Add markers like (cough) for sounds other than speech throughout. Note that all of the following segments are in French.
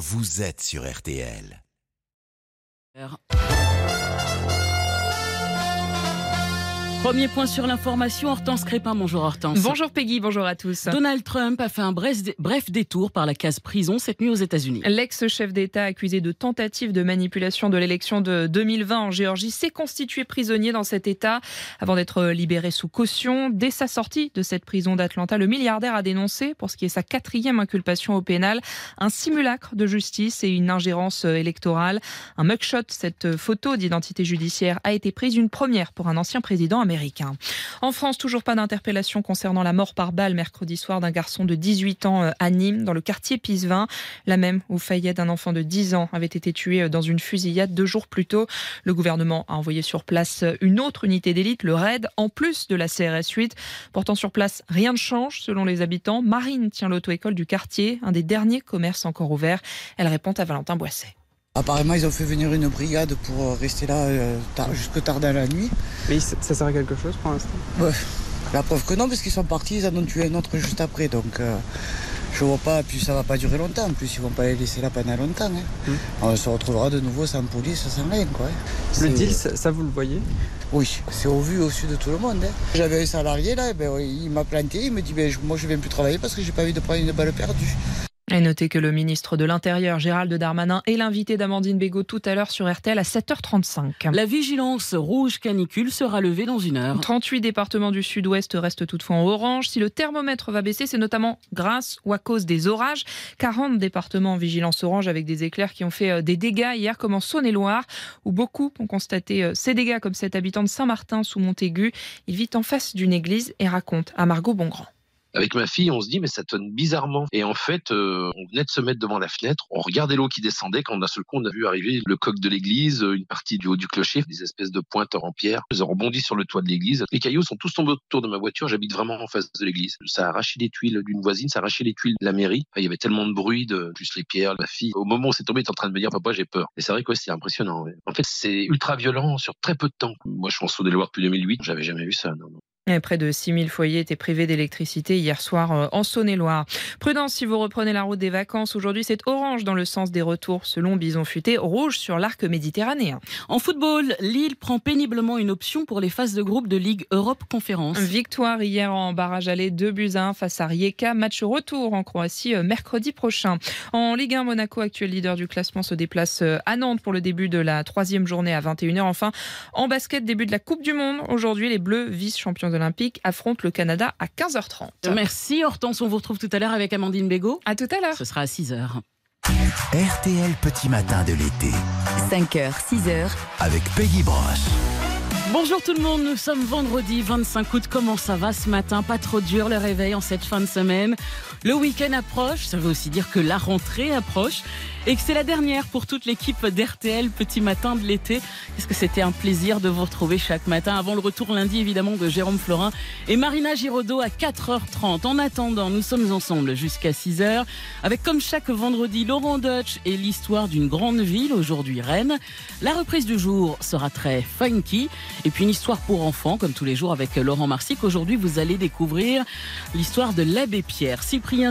vous êtes sur RTL. Premier point sur l'information, Hortense Crépin. Bonjour Hortense. Bonjour Peggy, bonjour à tous. Donald Trump a fait un bref détour par la case prison cette nuit aux États-Unis. L'ex-chef d'État accusé de tentative de manipulation de l'élection de 2020 en Géorgie s'est constitué prisonnier dans cet État avant d'être libéré sous caution. Dès sa sortie de cette prison d'Atlanta, le milliardaire a dénoncé, pour ce qui est sa quatrième inculpation au pénal, un simulacre de justice et une ingérence électorale. Un mugshot, cette photo d'identité judiciaire, a été prise une première pour un ancien président américain. En France, toujours pas d'interpellation concernant la mort par balle mercredi soir d'un garçon de 18 ans euh, à Nîmes, dans le quartier Pisevin, la même où Fayette, d'un enfant de 10 ans, avait été tué euh, dans une fusillade deux jours plus tôt. Le gouvernement a envoyé sur place euh, une autre unité d'élite, le RAID, en plus de la CRS 8. Pourtant, sur place, rien ne change selon les habitants. Marine tient l'auto-école du quartier, un des derniers commerces encore ouverts. Elle répond à Valentin Boisset. Apparemment, ils ont fait venir une brigade pour euh, rester là euh, jusque tard dans la nuit. Mais ça, sert à quelque chose pour l'instant? Ouais. La preuve que non, parce qu'ils sont partis, ils en ont tué un autre juste après. Donc, euh, je vois pas, puis ça va pas durer longtemps. En plus, ils vont pas les laisser là pendant longtemps. Hein. Hmm. On se retrouvera de nouveau sans police, sans rien. Quoi. Le deal, ça, vous le voyez? Oui, c'est au vu, au su de tout le monde. Hein. J'avais un salarié là, ben, il m'a planté, il me dit ben, moi je viens plus travailler parce que j'ai pas envie de prendre une balle perdue. Et notez que le ministre de l'Intérieur, Gérald Darmanin, est l'invité d'Amandine Bégaud tout à l'heure sur RTL à 7h35. La vigilance rouge canicule sera levée dans une heure. 38 départements du sud-ouest restent toutefois en orange. Si le thermomètre va baisser, c'est notamment grâce ou à cause des orages. 40 départements en vigilance orange avec des éclairs qui ont fait euh, des dégâts hier, comme en Saône-et-Loire, où beaucoup ont constaté euh, ces dégâts, comme cet habitant de Saint-Martin sous Montaigu. Il vit en face d'une église et raconte à Margot Bongrand. Avec ma fille, on se dit mais ça tonne bizarrement. Et en fait, euh, on venait de se mettre devant la fenêtre, on regardait l'eau qui descendait. Quand d'un seul coup, on a vu arriver le coq de l'église, une partie du haut du clocher, des espèces de pointes en pierre. Ils ont rebondi sur le toit de l'église. Les cailloux sont tous tombés autour de ma voiture. J'habite vraiment en face de l'église. Ça a arraché les tuiles d'une voisine, ça a arraché les tuiles de la mairie. Il y avait tellement de bruit, de plus les pierres. Ma fille, au moment où c'est tombé, est en train de me dire papa, j'ai peur. Et c'est vrai que c'est impressionnant. En fait, c'est ultra violent sur très peu de temps. Moi, je suis en Saône-et-Loire depuis 2008. J'avais jamais vu ça. Près de 6000 foyers étaient privés d'électricité hier soir euh, en Saône-et-Loire. Prudence si vous reprenez la route des vacances. Aujourd'hui, c'est orange dans le sens des retours selon Bison Futé, rouge sur l'arc méditerranéen. En football, Lille prend péniblement une option pour les phases de groupe de Ligue Europe Conférence. Victoire hier en barrage aller 2 buts 1 face à Rijeka. Match retour en Croatie euh, mercredi prochain. En Ligue 1, Monaco, actuel leader du classement, se déplace euh, à Nantes pour le début de la troisième journée à 21h. Enfin, en basket, début de la Coupe du Monde. Aujourd'hui, les Bleus, vice-champions de olympique affronte le Canada à 15h30. Merci Hortense, on vous retrouve tout à l'heure avec Amandine Bégaud. À tout à l'heure. Ce sera à 6h. RTL Petit Matin de l'été. 5h, 6h. Avec Peggy Broche. Bonjour tout le monde, nous sommes vendredi 25 août. Comment ça va ce matin? Pas trop dur le réveil en cette fin de semaine. Le week-end approche, ça veut aussi dire que la rentrée approche et que c'est la dernière pour toute l'équipe d'RTL Petit Matin de l'été. Est-ce que c'était un plaisir de vous retrouver chaque matin? Avant le retour lundi évidemment de Jérôme Florin et Marina Giraudot à 4h30. En attendant, nous sommes ensemble jusqu'à 6h avec comme chaque vendredi Laurent Dutch et l'histoire d'une grande ville, aujourd'hui Rennes. La reprise du jour sera très funky et puis une histoire pour enfants comme tous les jours avec Laurent Marsic. Aujourd'hui, vous allez découvrir l'histoire de l'abbé Pierre.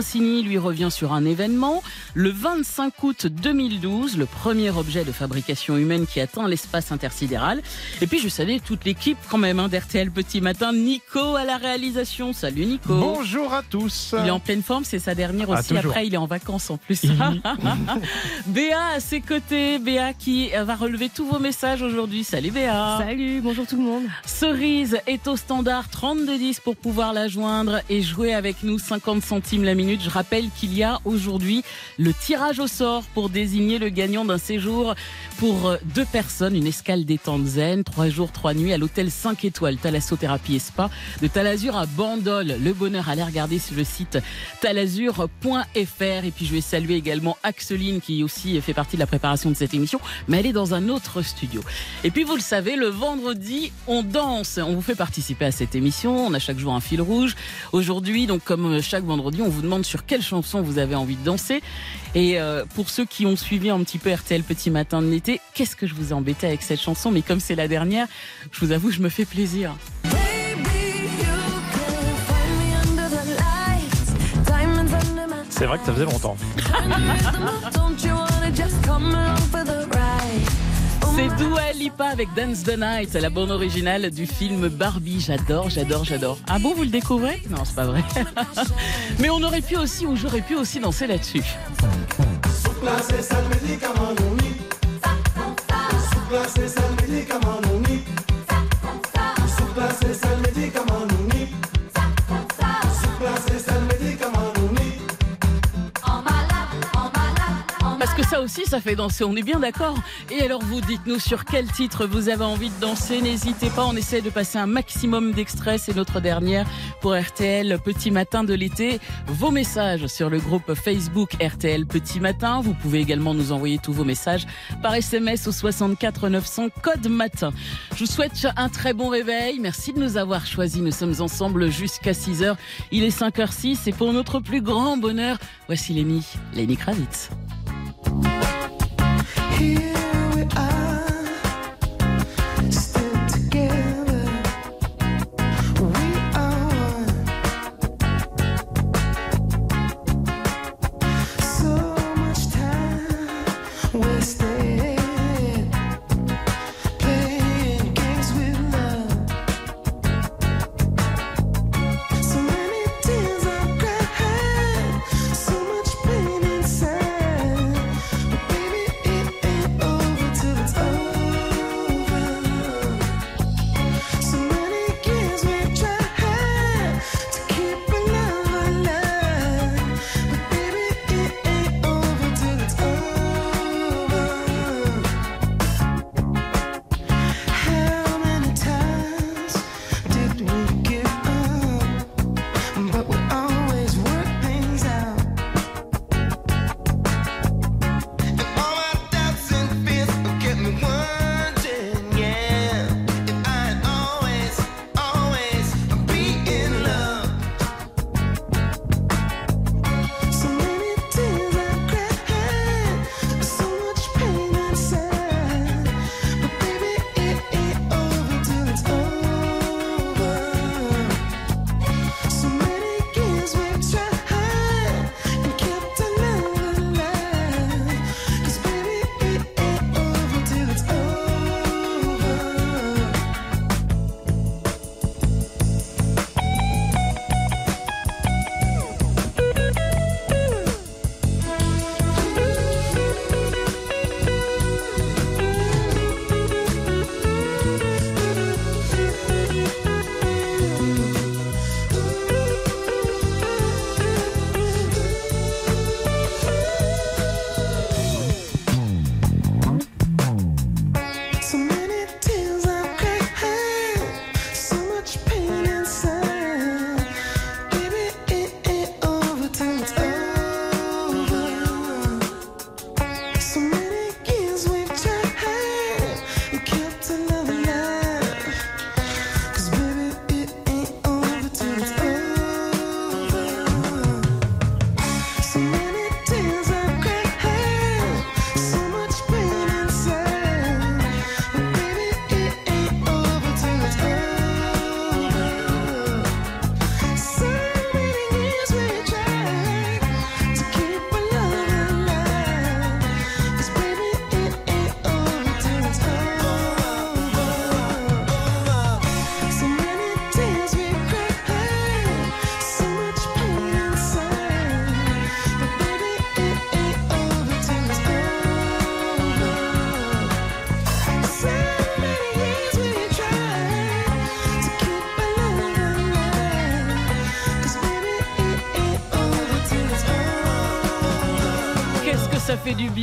Signy lui revient sur un événement le 25 août 2012, le premier objet de fabrication humaine qui atteint l'espace intersidéral. Et puis je savais toute l'équipe quand même hein, d'RTL Petit Matin, Nico à la réalisation. Salut Nico. Bonjour à tous. Il est en pleine forme, c'est sa dernière ah, aussi. Après, il est en vacances en plus. (laughs) Béa à ses côtés, Béa qui va relever tous vos messages aujourd'hui. Salut Béa. Salut, bonjour tout le monde. Cerise est au standard 3210 pour pouvoir la joindre et jouer avec nous 50 centimes la. Je rappelle qu'il y a aujourd'hui le tirage au sort pour désigner le gagnant d'un séjour pour euh, deux personnes, une escale détente zen, trois jours, trois nuits à l'hôtel 5 étoiles Thalassothérapie et Spa de Talazur à Bandol. Le bonheur, allez regarder sur le site talazur.fr. Et puis je vais saluer également Axeline qui aussi fait partie de la préparation de cette émission, mais elle est dans un autre studio. Et puis vous le savez, le vendredi, on danse. On vous fait participer à cette émission. On a chaque jour un fil rouge. Aujourd'hui, donc comme chaque vendredi, on vous demande sur quelle chanson vous avez envie de danser. Et euh, pour ceux qui ont suivi un petit peu RTL Petit Matin de l'été, qu'est-ce que je vous ai embêté avec cette chanson? Mais comme c'est la dernière, je vous avoue, je me fais plaisir. C'est vrai que ça faisait longtemps. (laughs) C'est Dua Lipa avec Dance the Night, la bande originale du film Barbie. J'adore, j'adore, j'adore. Ah bon, vous le découvrez? Non, c'est pas vrai. (laughs) Mais on aurait pu aussi, ou j'aurais pu aussi danser là-dessus. Ça aussi, ça fait danser, on est bien d'accord. Et alors, vous dites-nous sur quel titre vous avez envie de danser. N'hésitez pas, on essaie de passer un maximum d'extraits. C'est notre dernière pour RTL Petit Matin de l'été. Vos messages sur le groupe Facebook RTL Petit Matin. Vous pouvez également nous envoyer tous vos messages par SMS au 64 900 code matin. Je vous souhaite un très bon réveil. Merci de nous avoir choisis. Nous sommes ensemble jusqu'à 6 h Il est 5h06 et pour notre plus grand bonheur, voici Lenny, Lenny Kravitz. Ça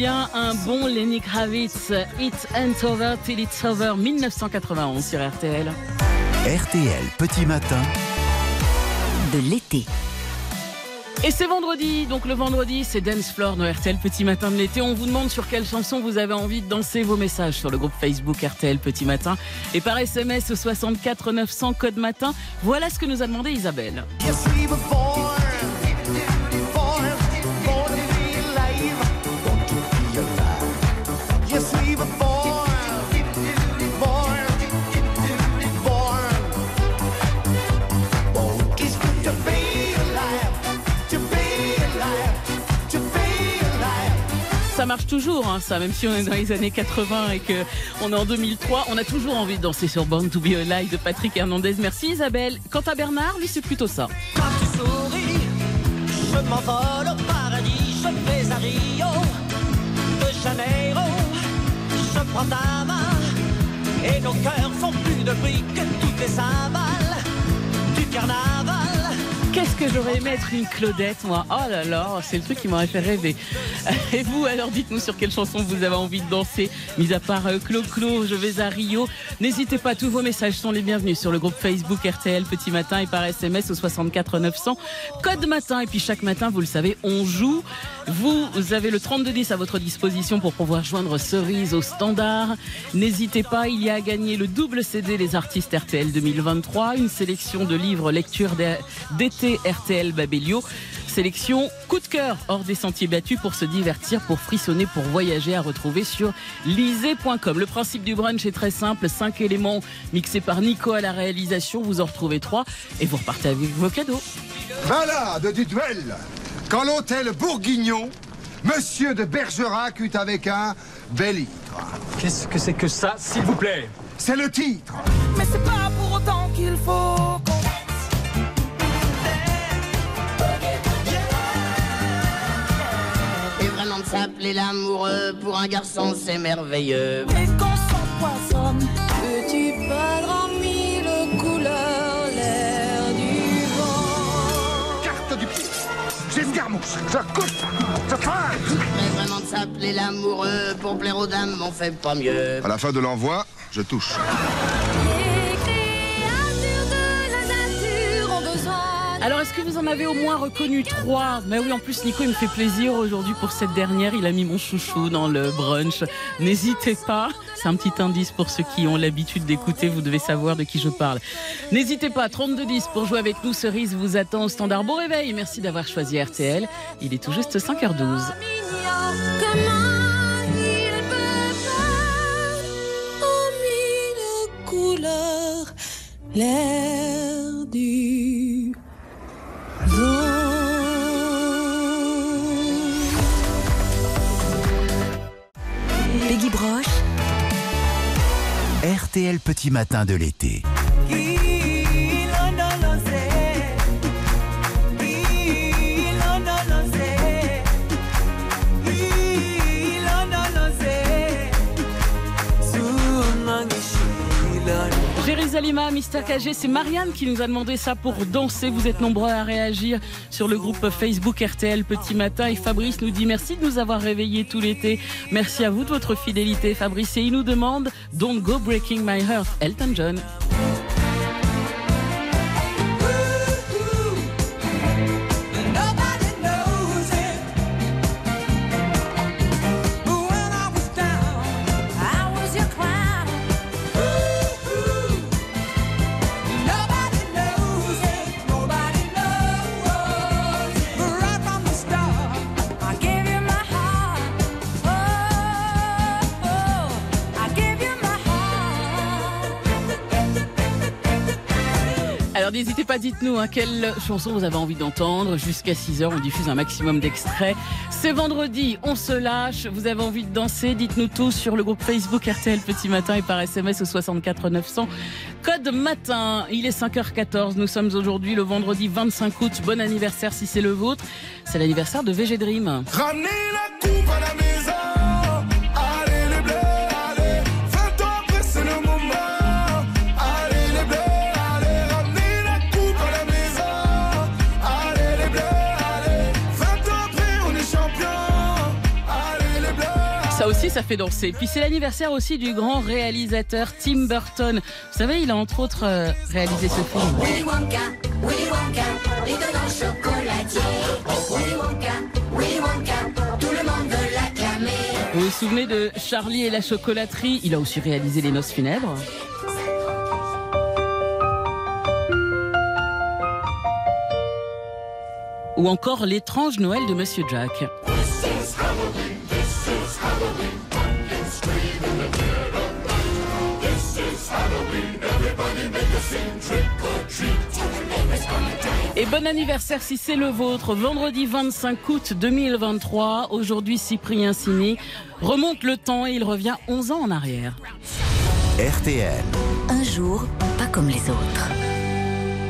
bien. Un bon Lenny Kravitz. It ain't over till it's over. 1991 sur RTL. RTL Petit Matin. De l'été. Et c'est vendredi, donc le vendredi, c'est Dance Floor dans RTL Petit Matin de l'été. On vous demande sur quelle chanson vous avez envie de danser vos messages sur le groupe Facebook RTL Petit Matin. Et par SMS au 64 900 code matin, voilà ce que nous a demandé Isabelle. Marche toujours, hein, ça, même si on est dans les années 80 et que on est en 2003, on a toujours envie de danser sur Born to Be Alive de Patrick Hernandez. Merci Isabelle. Quant à Bernard, lui, c'est plutôt ça. Quand tu souris, je m'envole au paradis, je vais à Rio de Janeiro. Je prends ta main et nos cœurs font plus de bruit que toutes les cymbales du carnaval. Qu'est-ce que j'aurais aimé être une Claudette, moi? Oh là là, c'est le truc qui m'aurait fait rêver. (laughs) Et vous, alors dites-nous sur quelle chanson vous avez envie de danser, mis à part euh, Clo Clo, je vais à Rio. N'hésitez pas, tous vos messages sont les bienvenus sur le groupe Facebook RTL Petit Matin et par SMS au 64 900, code matin. Et puis chaque matin, vous le savez, on joue. Vous avez le 3210 à votre disposition pour pouvoir joindre Cerise au standard. N'hésitez pas, il y a à gagner le double CD Les Artistes RTL 2023, une sélection de livres lecture d'été RTL Babelio. Sélection coup de cœur hors des sentiers battus pour se divertir, pour frissonner, pour voyager à retrouver sur lisez.com. Le principe du brunch est très simple. Cinq éléments mixés par Nico à la réalisation. Vous en retrouvez trois et vous repartez avec vos cadeaux. Balade du duel. Quand l'hôtel Bourguignon, Monsieur de Bergerac eut avec un bel hydre. Qu'est-ce que c'est que ça, s'il vous plaît? C'est le titre. Mais c'est pas pour autant qu'il faut s'appeler l'amoureux pour un garçon, c'est merveilleux. Mais qu'on s'empoisonne. Petit perdre en mille couleurs l'air du vent. Carte du pied. J'escarmouche. Je coupe. Je feinte. Mais vraiment de s'appeler l'amoureux pour plaire aux dames, on fait pas mieux. À la fin de l'envoi, je touche. Alors, est-ce que vous en avez au moins reconnu trois Mais oui, en plus, Nico, il me fait plaisir aujourd'hui pour cette dernière. Il a mis mon chouchou dans le brunch. N'hésitez pas. C'est un petit indice pour ceux qui ont l'habitude d'écouter. Vous devez savoir de qui je parle. N'hésitez pas. 3210 pour jouer avec nous. Cerise vous attend au standard. Bon réveil. Merci d'avoir choisi RTL. Il est tout juste 5h12. Mignon, comment Peggy Broche, RTL Petit Matin de l'été. Jérusalem, Mister KG, c'est Marianne qui nous a demandé ça pour danser. Vous êtes nombreux à réagir sur le groupe Facebook RTL Petit Matin. Et Fabrice nous dit merci de nous avoir réveillés tout l'été. Merci à vous de votre fidélité, Fabrice. Et il nous demande Don't Go Breaking My Heart, Elton John. Pas, dites-nous hein, quelle chanson vous avez envie d'entendre. Jusqu'à 6h, on diffuse un maximum d'extraits. C'est vendredi, on se lâche. Vous avez envie de danser Dites-nous tout sur le groupe Facebook RTL Petit Matin et par SMS au 64 900. Code matin, il est 5h14. Nous sommes aujourd'hui le vendredi 25 août. Bon anniversaire si c'est le vôtre. C'est l'anniversaire de VG Dream. Ramenez la coupe à la. Ça aussi, ça fait danser. Puis c'est l'anniversaire aussi du grand réalisateur Tim Burton. Vous savez, il a entre autres euh, réalisé ce film. Willy Wonka, Willy Wonka, l'étonnant chocolatier. Willy Wonka, Willy Wonka, tout le monde veut l'acclamer. Vous vous souvenez de Charlie et la chocolaterie? Il a aussi réalisé Les Noces funèbres. Ou encore L'étrange Noël de Monsieur Jack. Et bon anniversaire si c'est le vôtre. Vendredi 25 août 2023. Aujourd'hui, Cyprien Sini remonte le temps et il revient 11 ans en arrière. RTL. Un jour, pas comme les autres.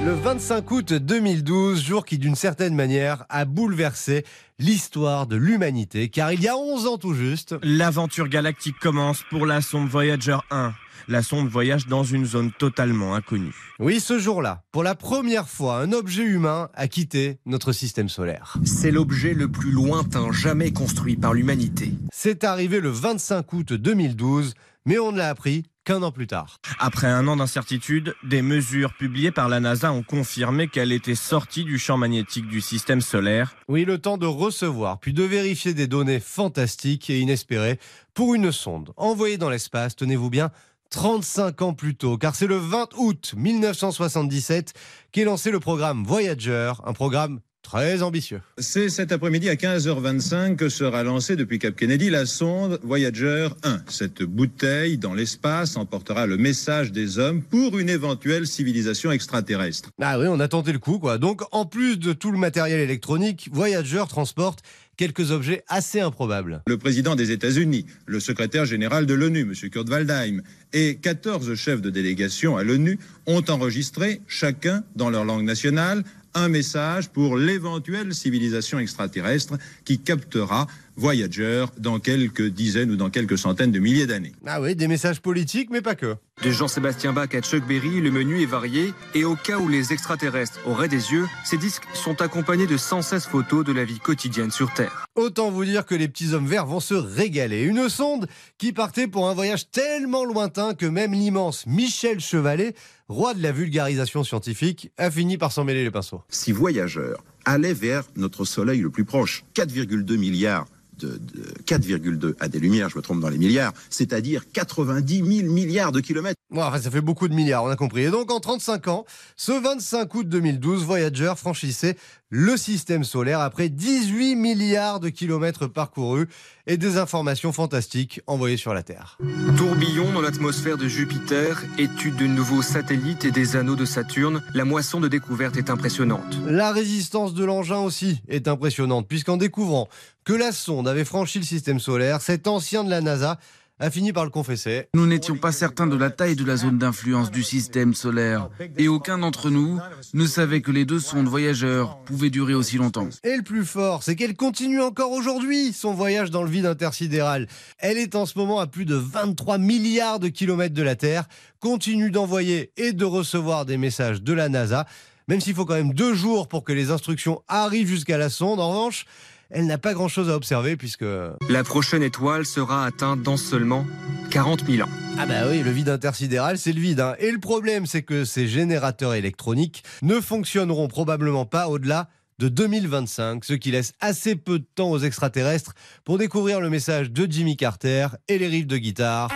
Le 25 août 2012, jour qui d'une certaine manière a bouleversé l'histoire de l'humanité, car il y a 11 ans tout juste, L'aventure galactique commence pour la sonde Voyager 1. La sonde voyage dans une zone totalement inconnue. oui, ce jour-là, pour la première fois, un objet humain a quitté notre système solaire. C'est l'objet le plus lointain jamais construit par l'humanité. C'est arrivé le 25 août 2012, mais on ne l'a appris qu'un an plus tard. Après un an d'incertitude, des mesures publiées par la NASA ont confirmé qu'elle était sortie du champ magnétique du système solaire. Oui, le temps de recevoir, puis de vérifier des données fantastiques et inespérées pour une sonde envoyée dans l'espace, tenez-vous bien, 35 ans plus tôt, car c'est le 20 août 1977 qu'est lancé le programme Voyager, un programme très ambitieux. C'est cet après-midi à 15h25 que sera lancée depuis Cap Kennedy la sonde Voyager 1. Cette bouteille dans l'espace emportera le message des hommes pour une éventuelle civilisation extraterrestre. Ah oui, on a tenté le coup, quoi. Donc, en plus de tout le matériel électronique, Voyager transporte quelques objets assez improbables. Le président des États-Unis, le secrétaire général de l'ONU, M. Kurt Waldheim, et 14 chefs de délégation à l'ONU ont enregistré, chacun dans leur langue nationale, un message pour l'éventuelle civilisation extraterrestre qui captera Voyager dans quelques dizaines ou dans quelques centaines de milliers d'années. Ah oui, des messages politiques, mais pas que. De Jean-Sébastien Bach à Chuck Berry, le menu est varié et au cas où les extraterrestres auraient des yeux, ces disques sont accompagnés de 116 photos de la vie quotidienne sur Terre. Autant vous dire que les petits hommes verts vont se régaler. Une sonde qui partait pour un voyage tellement lointain que même l'immense Michel Chevalet, roi de la vulgarisation scientifique, a fini par s'en mêler les pinceaux. Si Voyager allait vers notre Soleil le plus proche, 4,2 milliards de, de 4,2 à des lumières, je me trompe dans les milliards, c'est-à-dire 90 000 milliards de kilomètres. Bon, enfin, ça fait beaucoup de milliards, on a compris. Et donc, en 35 ans, ce 25 août 2012, Voyager franchissait le système solaire après 18 milliards de kilomètres parcourus et des informations fantastiques envoyées sur la Terre. Tourbillon dans l'atmosphère de Jupiter, étude de nouveaux satellites et des anneaux de Saturne, la moisson de découverte est impressionnante. La résistance de l'engin aussi est impressionnante, puisqu'en découvrant que la sonde avait franchi le système solaire, cet ancien de la NASA a fini par le confesser. Nous n'étions pas certains de la taille de la zone d'influence du système solaire, et aucun d'entre nous ne savait que les deux sondes voyageurs pouvaient durer aussi longtemps. Et le plus fort, c'est qu'elle continue encore aujourd'hui son voyage dans le vide intersidéral. Elle est en ce moment à plus de 23 milliards de kilomètres de la Terre, continue d'envoyer et de recevoir des messages de la NASA, même s'il faut quand même deux jours pour que les instructions arrivent jusqu'à la sonde. En revanche, elle n'a pas grand-chose à observer puisque... La prochaine étoile sera atteinte dans seulement 40 000 ans. Ah bah oui, le vide intersidéral, c'est le vide. hein. Et le problème, c'est que ces générateurs électroniques ne fonctionneront probablement pas au-delà de 2025, ce qui laisse assez peu de temps aux extraterrestres pour découvrir le message de Jimmy Carter et les riffs de guitare.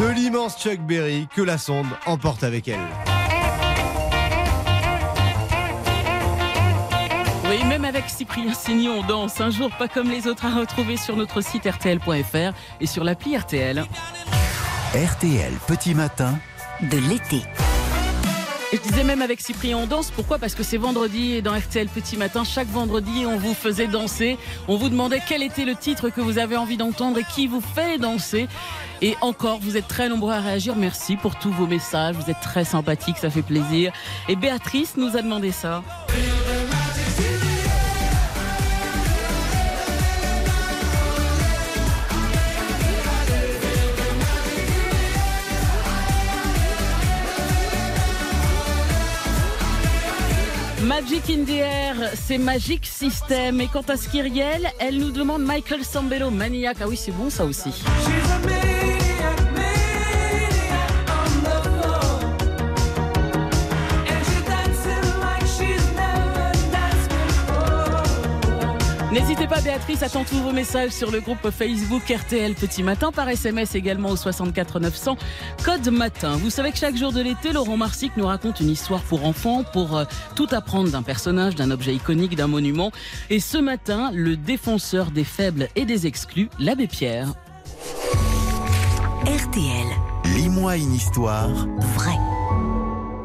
De l'immense Chuck Berry que la sonde emporte avec elle. Oui, même avec Cyprien Signy, on danse. Un jour pas comme les autres à retrouver sur notre site rtl.fr et sur l'appli RTL. RTL Petit Matin. De l'été. Et je disais même avec Cyprien, on danse. Pourquoi? Parce que c'est vendredi et dans RTL Petit Matin, chaque vendredi, on vous faisait danser. On vous demandait quel était le titre que vous avez envie d'entendre et qui vous fait danser. Et encore, vous êtes très nombreux à réagir. Merci pour tous vos messages. Vous êtes très sympathiques, ça fait plaisir. Et Béatrice nous a demandé ça. Magic in the Air, c'est Magic System. Et quant à Skiriel, elle nous demande Michael Sambello, Maniac. Ah oui, c'est bon ça aussi. N'hésitez pas Béatrice, attends tous vos messages sur le groupe Facebook RTL Petit Matin, par SMS également au 64 900, code matin. Vous savez que chaque jour de l'été, Laurent Marsic nous raconte une histoire pour enfants, pour euh, tout apprendre d'un personnage, d'un objet iconique, d'un monument. Et ce matin, le défenseur des faibles et des exclus, l'abbé Pierre. RTL. Lis-moi une histoire. Vrai.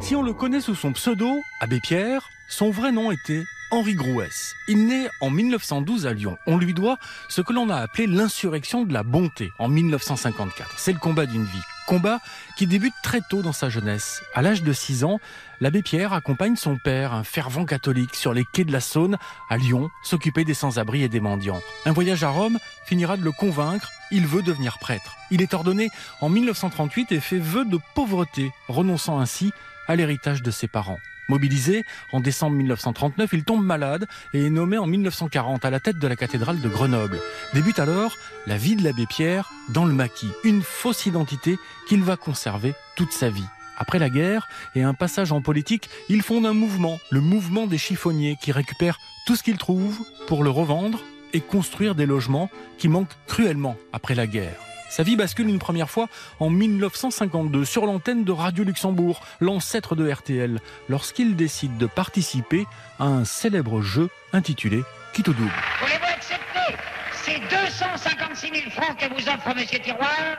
Si on le connaît sous son pseudo, Abbé Pierre, son vrai nom était Henri Grouès. Il naît en 1912 à Lyon. On lui doit ce que l'on a appelé l'insurrection de la bonté en 1954. C'est le combat d'une vie. Combat qui débute très tôt dans sa jeunesse. À l'âge de 6 ans, l'abbé Pierre accompagne son père, un fervent catholique, sur les quais de la Saône, à Lyon, s'occuper des sans-abri et des mendiants. Un voyage à Rome finira de le convaincre, il veut devenir prêtre. Il est ordonné en 1938 et fait vœu de pauvreté, renonçant ainsi à l'héritage de ses parents. Mobilisé en décembre 1939, il tombe malade et est nommé en 1940 à la tête de la cathédrale de Grenoble. Débute alors la vie de l'abbé Pierre dans le maquis, une fausse identité qu'il va conserver toute sa vie. Après la guerre et un passage en politique, il fonde un mouvement, le mouvement des chiffonniers, qui récupère tout ce qu'il trouve pour le revendre et construire des logements qui manquent cruellement après la guerre. Sa vie bascule une première fois en 1952 sur l'antenne de Radio Luxembourg, l'ancêtre de RTL, lorsqu'il décide de participer à un célèbre jeu intitulé Quitte au double. Voulez-vous accepter ces 256 000 francs que vous offre Monsieur Tiroir?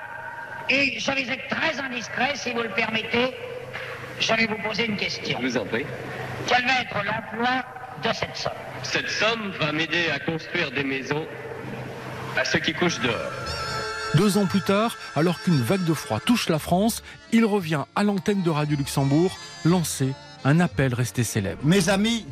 Et je vais être très indiscret, si vous le permettez. Je vais vous poser une question. Je vous en prie. Quel va être l'emploi de cette somme? Cette somme va m'aider à construire des maisons à ceux qui couchent dehors. Deux ans plus tard, alors qu'une vague de froid touche la France, il revient à l'antenne de Radio Luxembourg lancer un appel resté célèbre. Mes amis,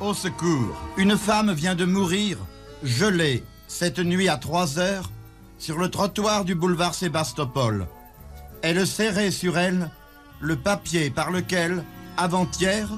au secours. Une femme vient de mourir, gelée, cette nuit à 3 heures, sur le trottoir du boulevard Sébastopol. Elle serrait sur elle le papier par lequel, avant-hier,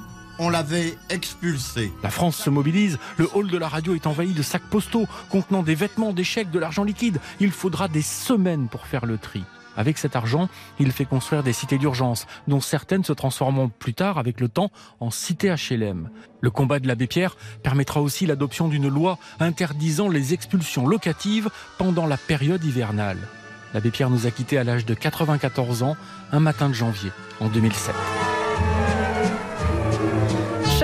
on l'avait expulsée. La France se mobilise, le hall de la radio est envahi de sacs postaux contenant des vêtements, des chèques, de l'argent liquide. Il faudra des semaines pour faire le tri. Avec cet argent, il fait construire des cités d'urgence, dont certaines se transformeront plus tard, avec le temps, en cités HLM. Le combat de l'abbé Pierre permettra aussi l'adoption d'une loi interdisant les expulsions locatives pendant la période hivernale. L'abbé Pierre nous a quittés à l'âge de 94 ans, un matin de janvier, en 2007.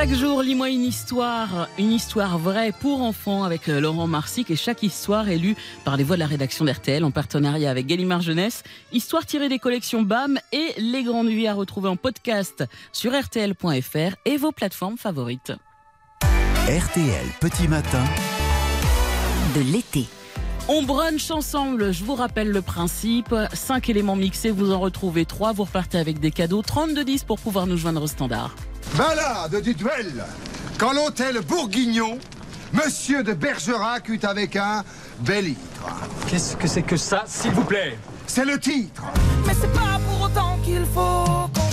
Chaque jour, lis-moi une histoire, une histoire vraie pour enfants avec euh, Laurent Marsic et chaque histoire est lue par les voix de la rédaction d'RTL en partenariat avec Gallimard Jeunesse. Histoire tirée des collections BAM et Les Grandes Vies à retrouver en podcast sur RTL.fr et vos plateformes favorites. RTL Petit Matin. De l'été. On brunch ensemble, je vous rappelle le principe. 5 éléments mixés, vous en retrouvez 3, vous repartez avec des cadeaux. 32 10 pour pouvoir nous joindre au standard. Balade du duel. Quand l'hôtel Bourguignon, Monsieur de Bergerac eut avec un bel. Qu'est-ce que c'est que ça, s'il vous plaît? C'est le titre. Mais c'est pas pour autant qu'il faut qu'on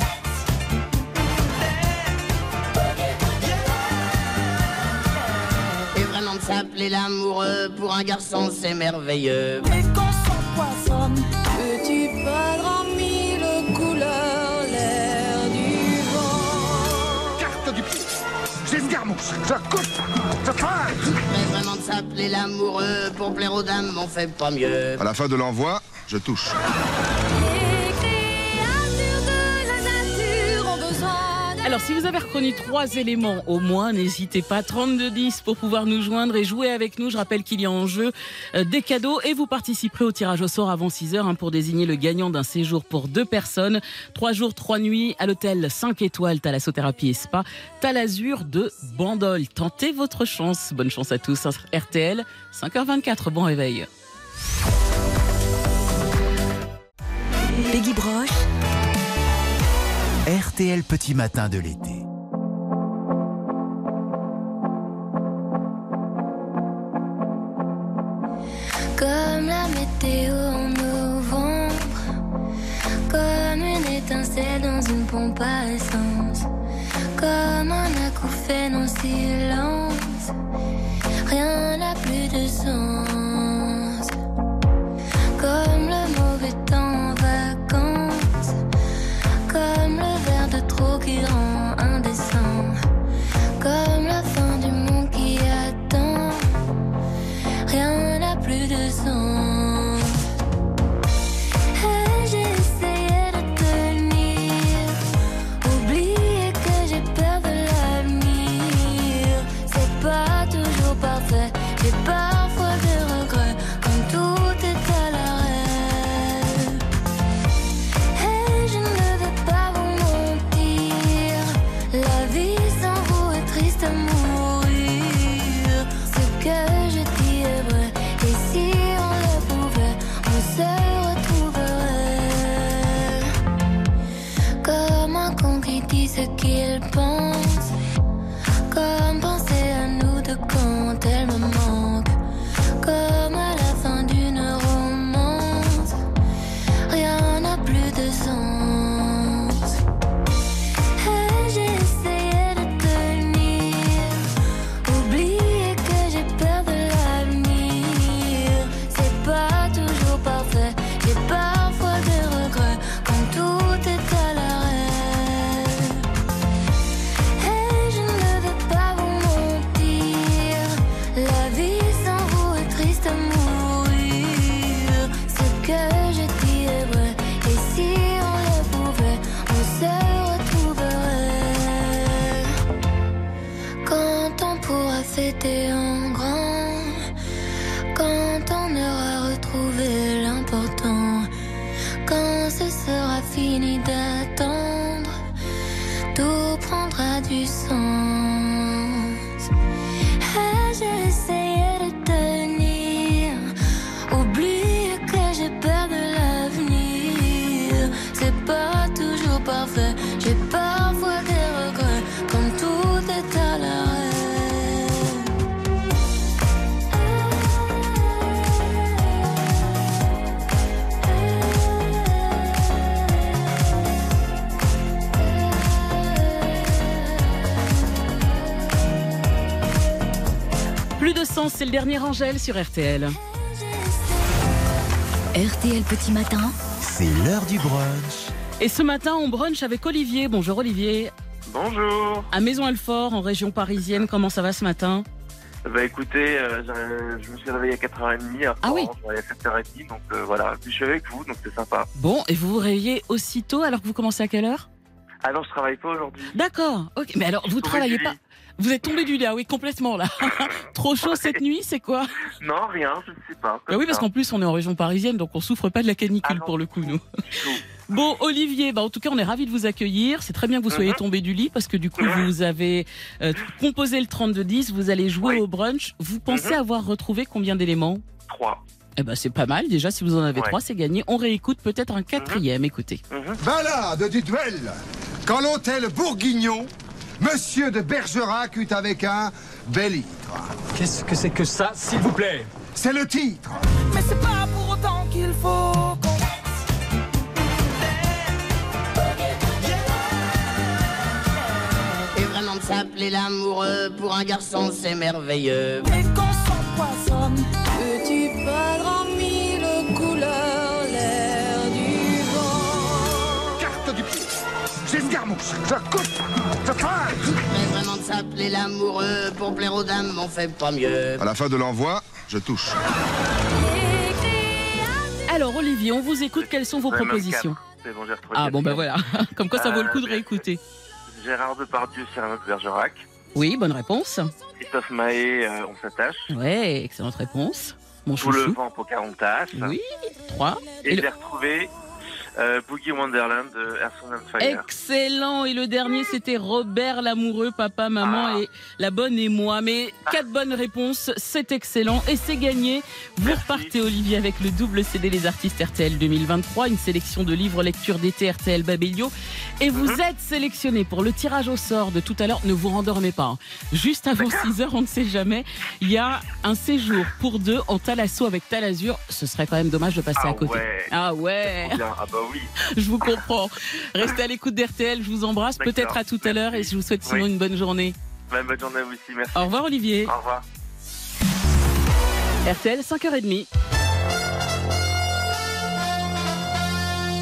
Et vraiment de s'appeler l'amoureux pour un garçon, c'est merveilleux. Mais qu'on s'empoisonne Petit perdre en je coupe, je trace. Mais vraiment de s'appeler l'amoureux pour plaire aux dames, on fait pas mieux. À la fin de l'envoi, je touche. Alors, si vous avez reconnu trois éléments au moins, n'hésitez pas. 32 10 pour pouvoir nous joindre et jouer avec nous. Je rappelle qu'il y a en jeu euh, des cadeaux et vous participerez au tirage au sort avant 6 heures hein, pour désigner le gagnant d'un séjour pour deux personnes. Trois jours, trois nuits à l'hôtel 5 étoiles Thalassothérapie et Spa, Talazur de Bandol. Tentez votre chance. Bonne chance à tous. RTL, 5h24. Bon réveil. RTL Petit Matin de l'été. Comme la météo en novembre, comme une étincelle dans une pompe à essence, comme un acouphène en silence, rien n'a plus de sens. De Plus de sens, c'est le dernier Angèle sur RTL. RTL Petit Matin. C'est l'heure du brunch. Et ce matin, on brunch avec Olivier. Bonjour Olivier. Bonjour. À Maison-Alfort, en région parisienne, comment ça va ce matin? Bah écoutez, euh, je me suis réveillé à 4h30, à Ah oui. France, à 7h30, donc euh, voilà. Puis je suis avec vous, donc c'est sympa. Bon, et vous vous réveillez aussitôt alors que vous commencez à quelle heure? Ah non, je travaille pas aujourd'hui. D'accord, ok. Mais alors, vous travaillez pas Vous êtes tombé du lit, ah oui, complètement là. (laughs) Trop chaud cette nuit, c'est quoi Non, rien, je ne sais pas. Bah oui, parce qu'en plus, on est en région parisienne, donc on souffre pas de la canicule pour le coup, nous. (laughs) Bon, Olivier, bah, en tout cas, on est ravis de vous accueillir. C'est très bien que vous soyez Mhm. tombé du lit parce que du coup, vous avez euh, composé le 32-10, vous allez jouer au brunch. Vous pensez Mhm. avoir retrouvé combien d'éléments 3. Eh ben, c'est pas mal. Déjà, si vous en avez Ouais. trois, c'est gagné. On réécoute peut-être un quatrième. Écoutez. Balade du duel. Quand l'hôtel Bourguignon, Monsieur de Bergerac eut avec un bel ivre. Qu'est-ce que c'est que ça, s'il vous plaît? C'est le titre. Mais c'est pas pour autant qu'il faut qu'on Et vraiment de s'appeler l'amoureux pour un garçon, c'est merveilleux. Et qu'on s'empoisonne. Petit perdre en J'escarmouche. Je coupe. Je pince. Mais vraiment de s'appeler l'amoureux pour plaire aux dames, on fait pas mieux. À la fin de l'envoi, je touche. Alors, Olivier, on vous écoute. Quelles sont vos propositions bon, Ah bon, ben voilà. (laughs) Comme quoi, ça vaut le coup de Euh, réécouter. Gérard Depardieu, Cyrano de Bergerac. Oui, bonne réponse. Christophe Mahé, euh, On s'attache. Ouais, excellente réponse. Mon Tout le vent, Pocahontas. Oui, trois. Et, Et le- j'ai retrouvé euh, Boogie Wonderland de Earth, Wind and Fire. Excellent. Et le dernier, c'était Robert l'amoureux, papa, maman Ah. et la bonne et moi. Mais quatre bonnes réponses, c'est excellent et c'est gagné. Vous repartez, Olivier, avec le double CD Les Artistes RTL 2023, une sélection de livres lecture d'été RTL Babelio. Et vous Mhm. êtes sélectionné pour le tirage au sort de tout à l'heure. Ne vous rendormez pas. hein. Juste avant 6 heures, on ne sait jamais. Il y a un séjour pour deux en Thalasso avec Talazur. Ce serait quand même dommage de passer Ah à côté. ouais. Ah ouais. Ah oui. Je vous comprends. Restez à l'écoute d'RTL, je vous embrasse. Peut-être à tout à l'heure et je vous souhaite sinon Oui. une bonne journée. Bonne journée à vous aussi, merci. Au revoir Olivier. Au revoir. RTL 5h30.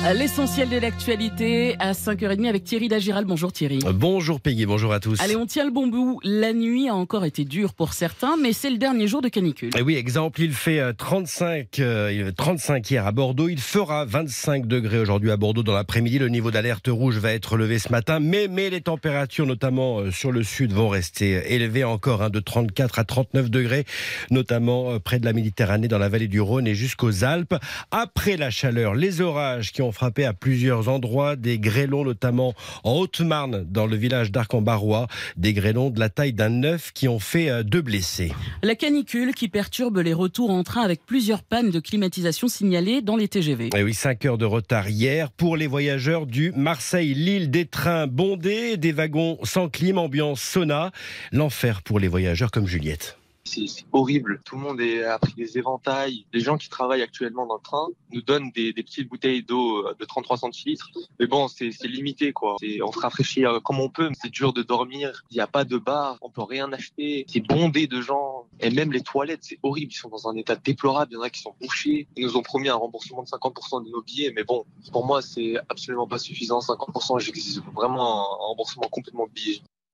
L'essentiel de l'actualité à 5h30 avec Thierry Dagiral. Bonjour Thierry. Bonjour Peggy, bonjour à tous. Allez, on tient le bon bout. La nuit a encore été dure pour certains, mais c'est le dernier jour de canicule. Et oui, exemple, il fait euh, 35, euh, il fait 35 hier à Bordeaux. Il fera 25 degrés aujourd'hui à Bordeaux dans l'après-midi. Le niveau d'alerte rouge va être levé ce matin, mais, mais les températures, notamment euh, sur le sud, vont rester élevées encore, hein, de 34 à 39 degrés, notamment euh, près de la Méditerranée, dans la vallée du Rhône et jusqu'aux Alpes. Après la chaleur, les orages qui ont frappé à plusieurs endroits, des grêlons notamment en Haute-Marne, dans le village d'Arc-en-Barrois, des grêlons de la taille d'un œuf qui ont fait euh, deux blessés. La canicule qui perturbe les retours en train avec plusieurs pannes de climatisation signalées dans les TGV. Et Eh oui, 5 heures de retard hier pour les voyageurs du Marseille-Lille. Des trains bondés, des wagons sans clim, ambiance sauna. L'enfer pour les voyageurs comme Juliette. C'est horrible. Tout le monde a pris des éventails. Les gens qui travaillent actuellement dans le train nous donnent des, des petites bouteilles d'eau euh, de 33 centilitres. Mais bon, c'est limité, quoi. On se rafraîchit euh, comme on peut. C'est dur de dormir. Il n'y a pas de bar. On peut rien acheter. C'est bondé de gens. Et même les toilettes, c'est horrible. Ils sont dans un état déplorable. Il y en a qui sont bouchés. Ils nous ont promis un remboursement de 50% de nos billets. Mais bon, pour moi, c'est absolument pas suffisant. 50%, j'exige vraiment un remboursement complètement de.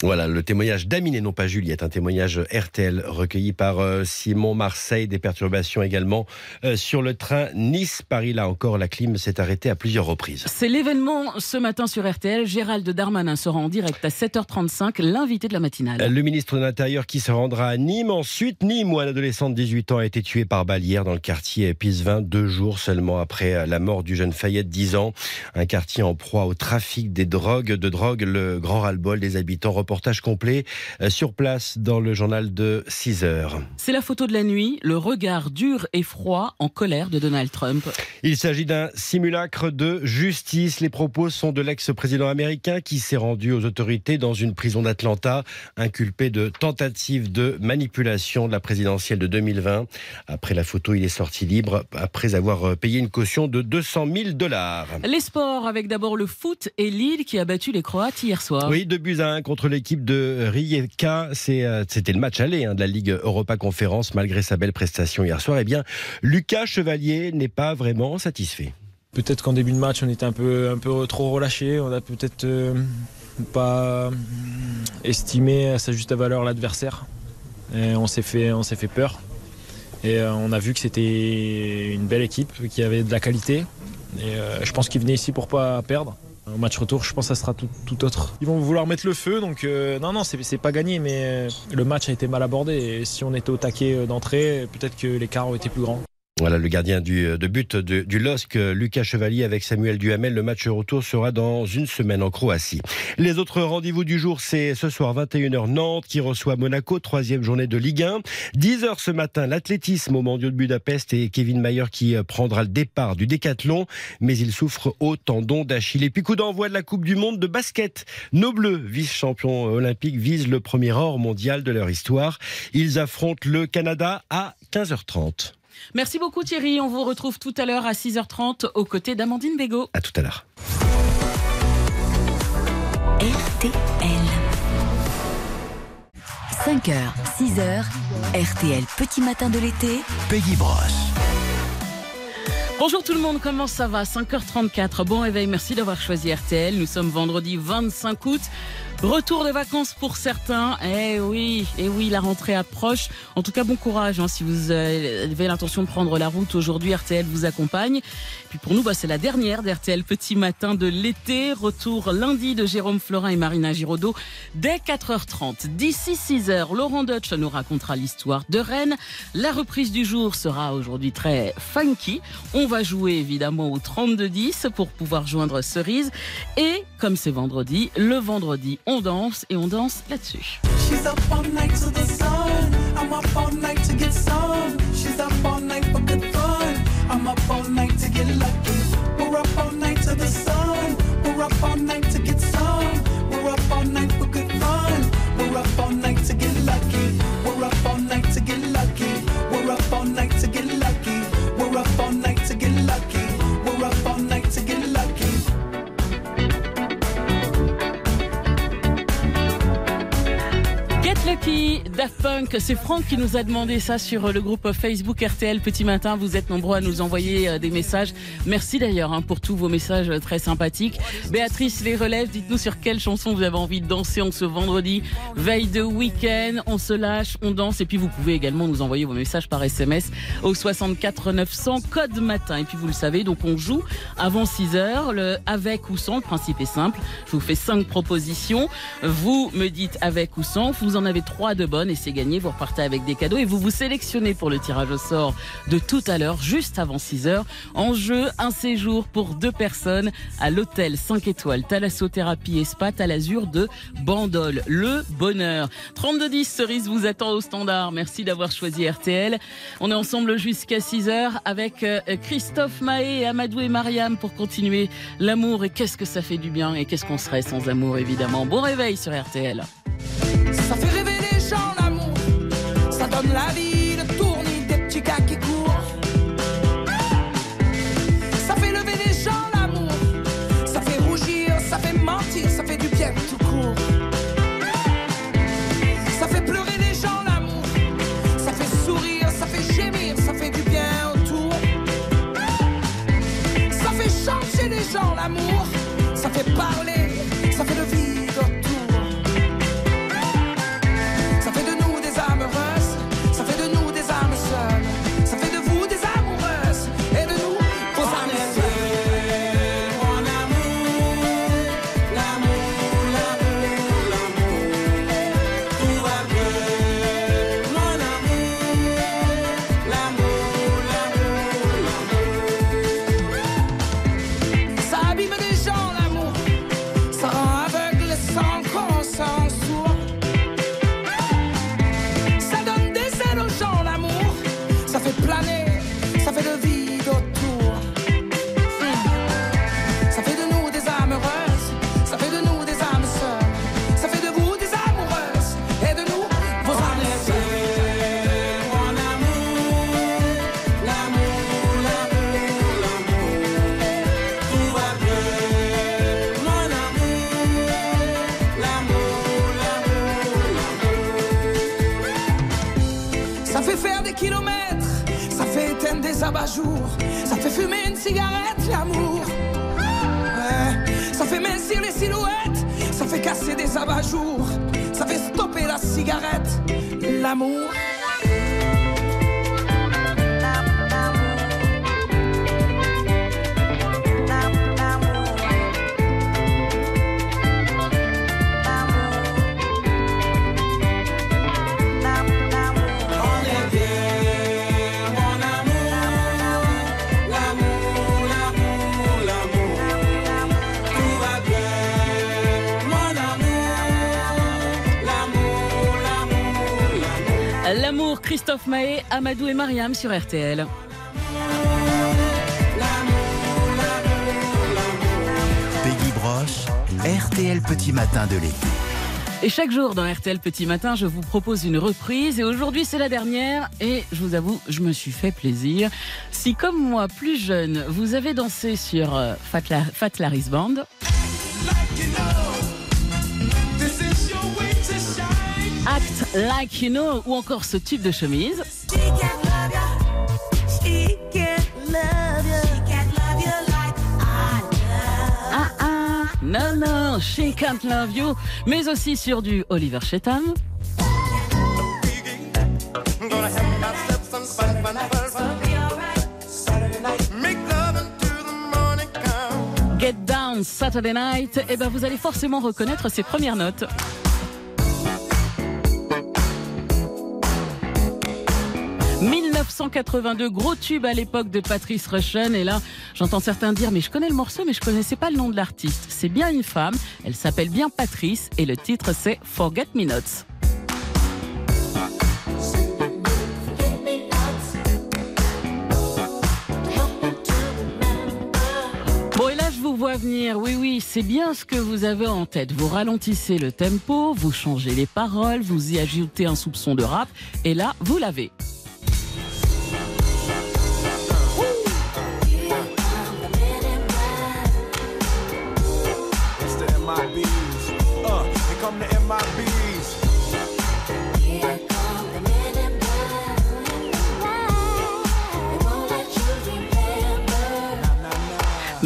Voilà, le témoignage d'Amine et non pas Juliette, un témoignage RTL recueilli par euh, Simon Marseille, des perturbations également euh, sur le train Nice-Paris. Là encore, la clim s'est arrêtée à plusieurs reprises. C'est l'événement ce matin sur RTL. Gérald Darmanin sera en direct à 7h35, l'invité de la matinale. Le ministre de l'Intérieur qui se rendra à Nîmes. Ensuite, Nîmes, où un adolescent de 18 ans a été tué par balle hier dans le quartier Pisevin, deux jours seulement après la mort du jeune Fayette, 10 ans. Un quartier en proie au trafic des drogues, de drogue, le grand ras-le-bol des habitants reportage complet euh, sur place dans le journal de 6 heures. C'est la photo de la nuit, le regard dur et froid en colère de Donald Trump. Il s'agit d'un simulacre de justice. Les propos sont de l'ex-président américain qui s'est rendu aux autorités dans une prison d'Atlanta, inculpé de tentative de manipulation de la présidentielle de 2020. Après la photo, il est sorti libre après avoir payé une caution de 200 000 dollars. Les sports avec d'abord le foot et Lille qui a battu les Croates hier soir. Oui, 2 buts à 1 contre l'équipe de Rijeka. Euh, C'était le match aller hein, de la Ligue Europa Conférence malgré sa belle prestation hier soir. Eh bien, Lucas Chevalier n'est pas vraiment satisfait. Peut-être qu'en début de match, on était un peu, trop relâché. On a peut-être euh, pas estimé à sa juste valeur l'adversaire. On s'est fait, peur. Et euh, on a vu que c'était une belle équipe, qui avait de la qualité. Euh, je pense qu'ils venaient ici pour pas perdre. Au match retour, je pense que ça sera tout, autre. Ils vont vouloir mettre le feu, donc euh, non, non, c'est c'est pas gagné, mais euh, le match a été mal abordé. Et si on était au taquet euh, d'entrée, peut-être que l'écart aurait été plus grand. Voilà le gardien du, de but de- du LOSC, Lucas Chevalier avec Samuel Duhamel. Le match retour sera dans une semaine en Croatie. Les autres rendez-vous du jour, c'est ce soir 21h Nantes qui reçoit Monaco, troisième journée de Ligue 1. 10h ce matin, l'athlétisme au Mondiaux de Budapest et Kevin Mayer qui euh, prendra le départ du décathlon, mais il souffre au tendon d'Achille. Et puis coup d'envoi de la Coupe du Monde de basket. Nos Bleus, vice-champions olympiques, visent le premier or mondial de leur histoire. Ils affrontent le Canada à 15h30. Merci beaucoup Thierry. On vous retrouve tout à l'heure à 6h30 aux côtés d'Amandine Bégaud. À tout à l'heure. RTL. 5h, 6h, RTL Petit Matin de l'été. Peggy Brosse. Bonjour tout le monde, comment ça va? 5h34, bon réveil, merci d'avoir choisi RTL. Nous sommes vendredi 25 août. Retour de vacances pour certains. Eh oui, eh oui, la rentrée approche. En tout cas, bon courage hein, si vous euh, avez l'intention de prendre la route aujourd'hui. RTL vous accompagne. Puis pour nous, bah, c'est la dernière d'RTL Petit Matin de l'été. Retour lundi de Jérôme Florin et Marina Giraudot dès 4h30. D'ici 6h, Laurent Deutsch nous racontera l'histoire de Rennes. La reprise du jour sera aujourd'hui très funky. On va jouer évidemment au 32-10 pour pouvoir joindre Cerise. Et comme c'est vendredi, le vendredi, on danse et on danse là-dessus. She's up all night to the sun. I'm up all night to get some. She's up all night C'est Franck qui nous a demandé ça sur le groupe Facebook RTL Petit Matin. Vous êtes nombreux à nous envoyer euh, des messages. Merci d'ailleurs hein, pour tous vos messages euh, très sympathiques. Béatrice les relève, dites-nous sur quelle chanson vous avez envie de danser en ce vendredi, veille de week-end. On se lâche, on danse et puis vous pouvez également nous envoyer vos messages par SMS au 64 900 code matin. Et puis vous le savez, donc on joue avant 6 heures, le avec ou sans. Le principe est simple. Je vous fais cinq propositions. Vous me dites avec ou sans. Vous en avez trois de bonnes et c'est gagné. Vous repartez avec des cadeaux et vous vous sélectionnez pour le tirage au sort de tout à l'heure, juste avant 6 heures. En jeu, un séjour pour deux personnes à l'hôtel 5 étoiles Thalassothérapie et Spa à l'Azur de Bandol. Le bonheur. 3210 Cerise vous attend au standard. Merci d'avoir choisi RTL. On est ensemble jusqu'à 6 heures avec euh, Christophe Mahé, Amadou et Mariam pour continuer l'amour. Et qu'est-ce que ça fait du bien et qu'est-ce qu'on serait sans amour évidemment. Bon réveil sur RTL. Ça fait rêver les gens l'amour, donne la vie, le tournis des petits gars qui courent. Ça fait lever les gens l'amour, ça fait rougir, ça fait mentir, ça fait du bien tout court. Ça fait pleurer les gens l'amour, ça fait sourire, ça fait gémir, ça fait du bien autour. Ça fait changer les gens l'amour, ça fait parler, Christophe Mahé, Amadou et Mariam sur RTL. Peggy Broche, RTL Petit Matin de l'été. Et chaque jour dans RTL Petit Matin, je vous propose une reprise. Et aujourd'hui, c'est la dernière. Et je vous avoue, je me suis fait plaisir. Si, comme moi, plus jeune, vous avez dansé sur euh, Fat, La- Fat Larry's Band, Act Like You Know, ou encore ce type de chemise. Ah ah, non, non, She Can't Love You, mais aussi sur du Oliver Chetam. Get Down Saturday Night, et ben vous allez forcément reconnaître ses premières notes. « 1982, gros tube à l'époque de Patrice Rushen. Et là, j'entends certains dire, mais je connais le morceau, mais je connaissais pas le nom de l'artiste. C'est bien une femme, elle s'appelle bien Patrice, et le titre c'est Forget Me Nots. Bon, et là, je vous vois venir. Oui, oui, c'est bien ce que vous avez en tête. Vous ralentissez le tempo, vous changez les paroles, vous y ajoutez un soupçon de rap, et là, vous l'avez.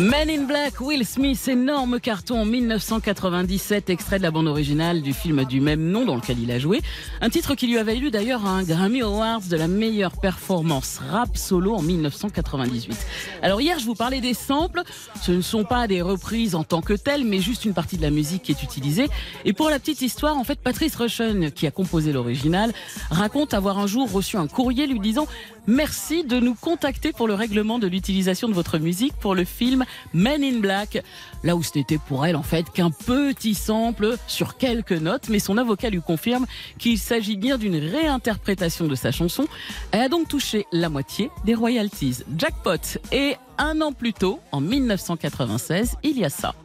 Men in Black, Will Smith, énorme carton en 1997, extrait de la bande originale du film du même nom dans lequel il a joué. Un titre qui lui a valu d'ailleurs un Grammy Awards de la meilleure performance rap solo en 1998. Alors hier, je vous parlais des samples. Ce ne sont pas des reprises en tant que telles, mais juste une partie de la musique qui est utilisée. Et pour la petite histoire, en fait, Patrice Rushen, qui a composé l'original, raconte avoir un jour reçu un courrier lui disant Merci de nous contacter pour le règlement de l'utilisation de votre musique pour le film Men in Black. Là où ce n'était pour elle en fait qu'un petit sample sur quelques notes, mais son avocat lui confirme qu'il s'agit bien d'une réinterprétation de sa chanson. Elle a donc touché la moitié des royalties. Jackpot. Et un an plus tôt, en 1996, il y a ça.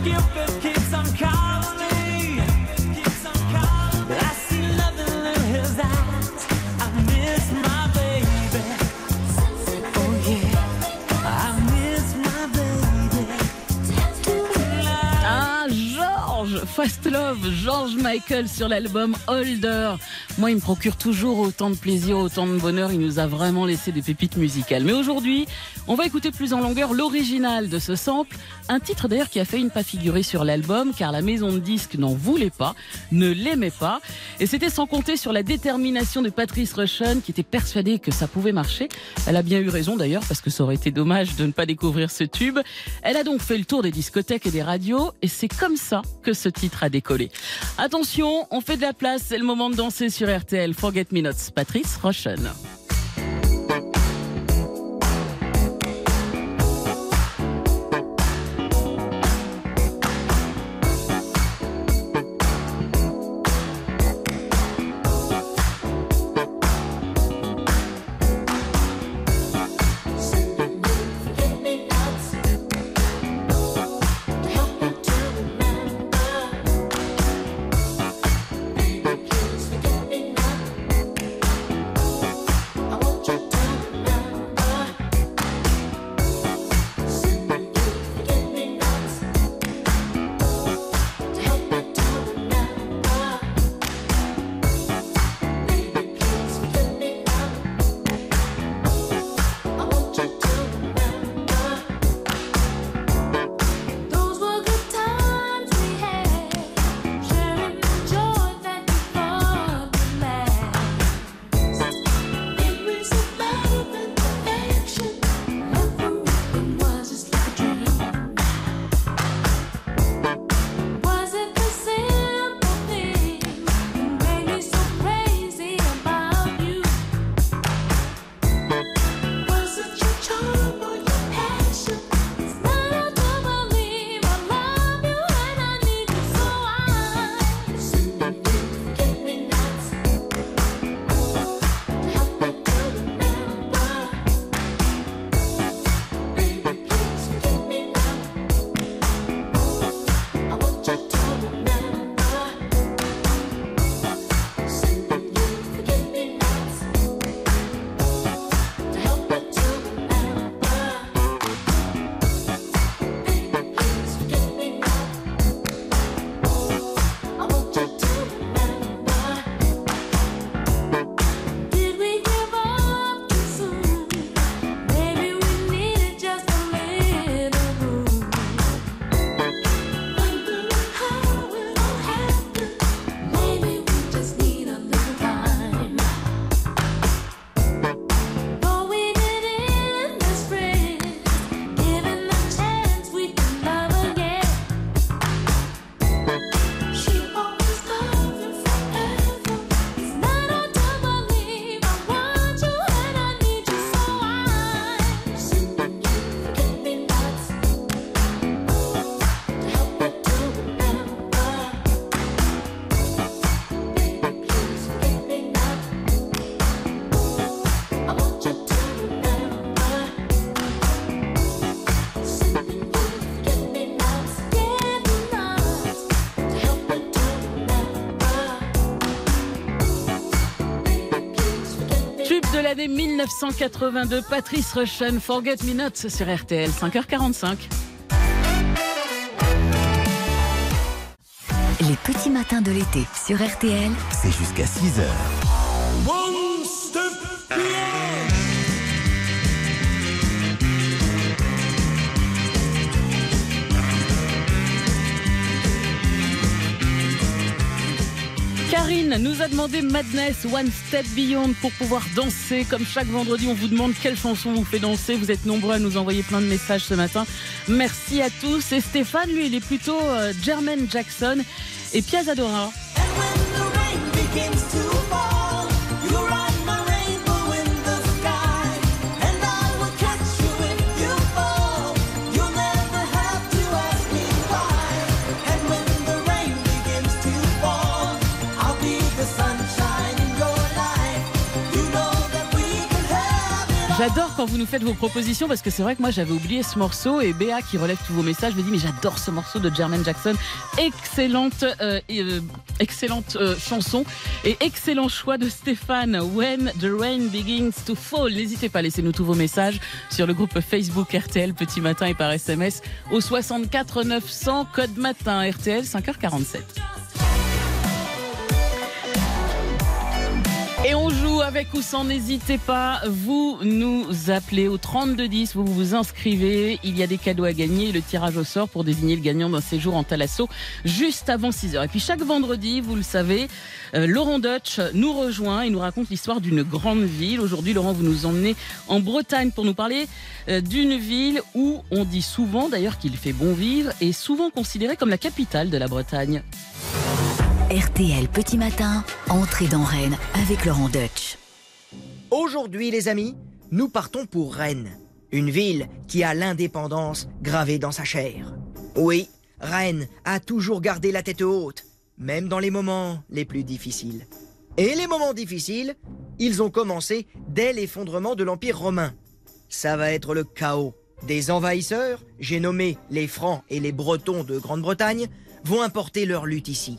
Ah, Fast Love, George Michael sur l'album Holder. Moi, il me procure toujours autant de plaisir, autant de bonheur. Il nous a vraiment laissé des pépites musicales. Mais aujourd'hui, on va écouter plus en longueur l'original de ce sample. Un titre d'ailleurs qui a failli ne pas figurer sur l'album car la maison de disques n'en voulait pas, ne l'aimait pas. Et c'était sans compter sur la détermination de Patrice Rushen qui était persuadée que ça pouvait marcher. Elle a bien eu raison d'ailleurs parce que ça aurait été dommage de ne pas découvrir ce tube. Elle a donc fait le tour des discothèques et des radios et c'est comme ça que ce titre a décollé. Attention, on fait de la place, c'est le moment de danser sur RTL. Forget Me Nots, Patrice Rushen. L'année 1982. Patrice Rushen, Forget Me Not sur RTL, 5h45. Les petits matins de l'été sur RTL. C'est jusqu'à 6 Nous a demandé Madness One Step Beyond pour pouvoir danser. Comme chaque vendredi, on vous demande quelle chanson vous fait danser. Vous êtes nombreux à nous envoyer plein de messages ce matin. Merci à tous. Et Stéphane, lui, il est plutôt euh, Jermaine Jackson et Piazzadora. J'adore quand vous nous faites vos propositions parce que c'est vrai que moi j'avais oublié ce morceau et Béa qui relève tous vos messages me dit mais j'adore ce morceau de Jermaine Jackson. Excellente, euh, euh, excellente euh, chanson et excellent choix de Stéphane. When the rain begins to fall. N'hésitez pas, laissez-nous tous vos messages sur le groupe Facebook RTL Petit Matin et par SMS au 64 900 code matin RTL 5h47. Et on joue avec ou sans, n'hésitez pas, vous nous appelez au 3210, vous vous inscrivez, il y a des cadeaux à gagner, le tirage au sort pour désigner le gagnant d'un séjour en Thalasso juste avant 6h. Et puis chaque vendredi, vous le savez, euh, Laurent Deutsch nous rejoint et nous raconte l'histoire d'une grande ville. Aujourd'hui, Laurent, vous nous emmenez en Bretagne pour nous parler euh, d'une ville où on dit souvent d'ailleurs qu'il fait bon vivre et souvent considérée comme la capitale de la Bretagne. RTL Petit Matin, entrée dans Rennes avec Laurent Deutsch. Aujourd'hui, les amis, nous partons pour Rennes, une ville qui a l'indépendance gravée dans sa chair. Oui, Rennes a toujours gardé la tête haute, même dans les moments les plus difficiles. Et les moments difficiles, ils ont commencé dès l'effondrement de l'Empire romain. Ça va être le chaos. Des envahisseurs, j'ai nommé les Francs et les Bretons de Grande-Bretagne, vont importer leur lutte ici.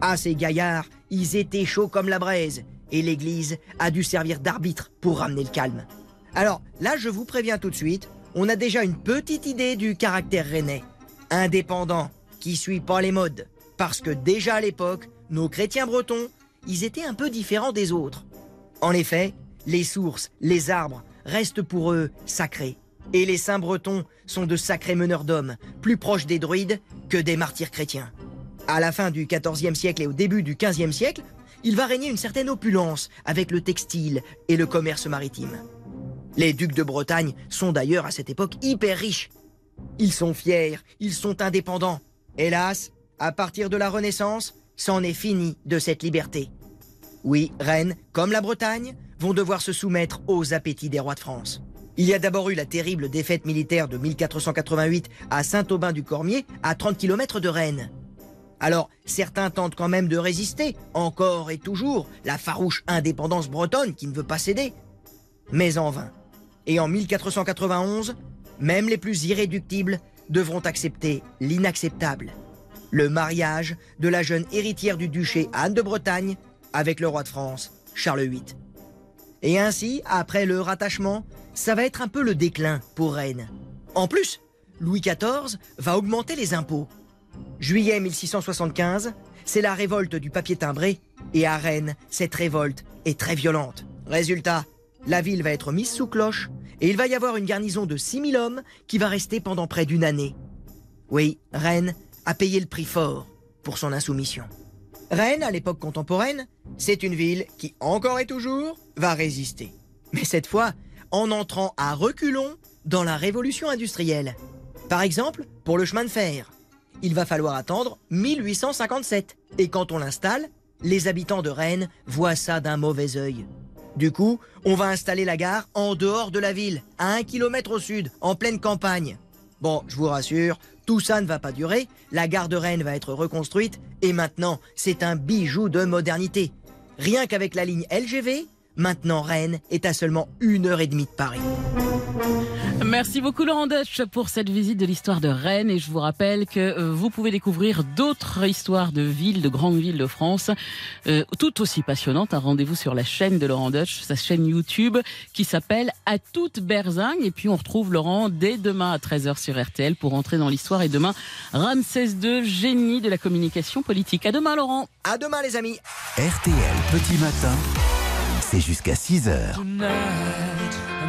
Ah, ces gaillards, ils étaient chauds comme la braise, et l'Église a dû servir d'arbitre pour ramener le calme. Alors là, je vous préviens tout de suite, on a déjà une petite idée du caractère rennais. Indépendant, qui suit pas les modes. Parce que déjà à l'époque, nos chrétiens bretons, ils étaient un peu différents des autres. En effet, les sources, les arbres, restent pour eux sacrés. Et les saints bretons sont de sacrés meneurs d'hommes, plus proches des druides que des martyrs chrétiens. À la fin du XIVe siècle et au début du XVe siècle, il va régner une certaine opulence avec le textile et le commerce maritime. Les ducs de Bretagne sont d'ailleurs à cette époque hyper riches. Ils sont fiers, ils sont indépendants. Hélas, à partir de la Renaissance, c'en est fini de cette liberté. Oui, Rennes, comme la Bretagne, vont devoir se soumettre aux appétits des rois de France. Il y a d'abord eu la terrible défaite militaire de 1488 à Saint-Aubin-du-Cormier, à 30 km de Rennes. Alors, certains tentent quand même de résister, encore et toujours, la farouche indépendance bretonne qui ne veut pas céder. Mais en vain. Et en 1491, même les plus irréductibles devront accepter l'inacceptable. Le mariage de la jeune héritière du duché Anne de Bretagne avec le roi de France, Charles VIII. Et ainsi, après le rattachement, ça va être un peu le déclin pour Rennes. En plus, Louis XIV va augmenter les impôts. Juillet 1675, c'est la révolte du papier timbré, et à Rennes, cette révolte est très violente. Résultat, la ville va être mise sous cloche, et il va y avoir une garnison de 6000 hommes qui va rester pendant près d'une année. Oui, Rennes a payé le prix fort pour son insoumission. Rennes, à l'époque contemporaine, c'est une ville qui, encore et toujours, va résister. Mais cette fois, en entrant à reculons dans la révolution industrielle. Par exemple, pour le chemin de fer. Il va falloir attendre 1857. Et quand on l'installe, les habitants de Rennes voient ça d'un mauvais œil. Du coup, on va installer la gare en dehors de la ville, à un kilomètre au sud, en pleine campagne. Bon, je vous rassure, tout ça ne va pas durer, la gare de Rennes va être reconstruite, et maintenant, c'est un bijou de modernité. Rien qu'avec la ligne LGV, maintenant Rennes est à seulement une heure et demie de Paris. Merci beaucoup Laurent Deutsch pour cette visite de l'histoire de Rennes et je vous rappelle que euh, vous pouvez découvrir d'autres histoires de villes, de grandes villes de France, euh, tout aussi passionnantes. Un rendez-vous sur la chaîne de Laurent Deutsch, sa chaîne YouTube qui s'appelle À toute berzingue et puis on retrouve Laurent dès demain à 13h sur RTL pour entrer dans l'histoire et demain Ramsès II, génie de la communication politique. À demain Laurent. À demain les amis. RTL Petit Matin, c'est jusqu'à 6 heures. Tonight,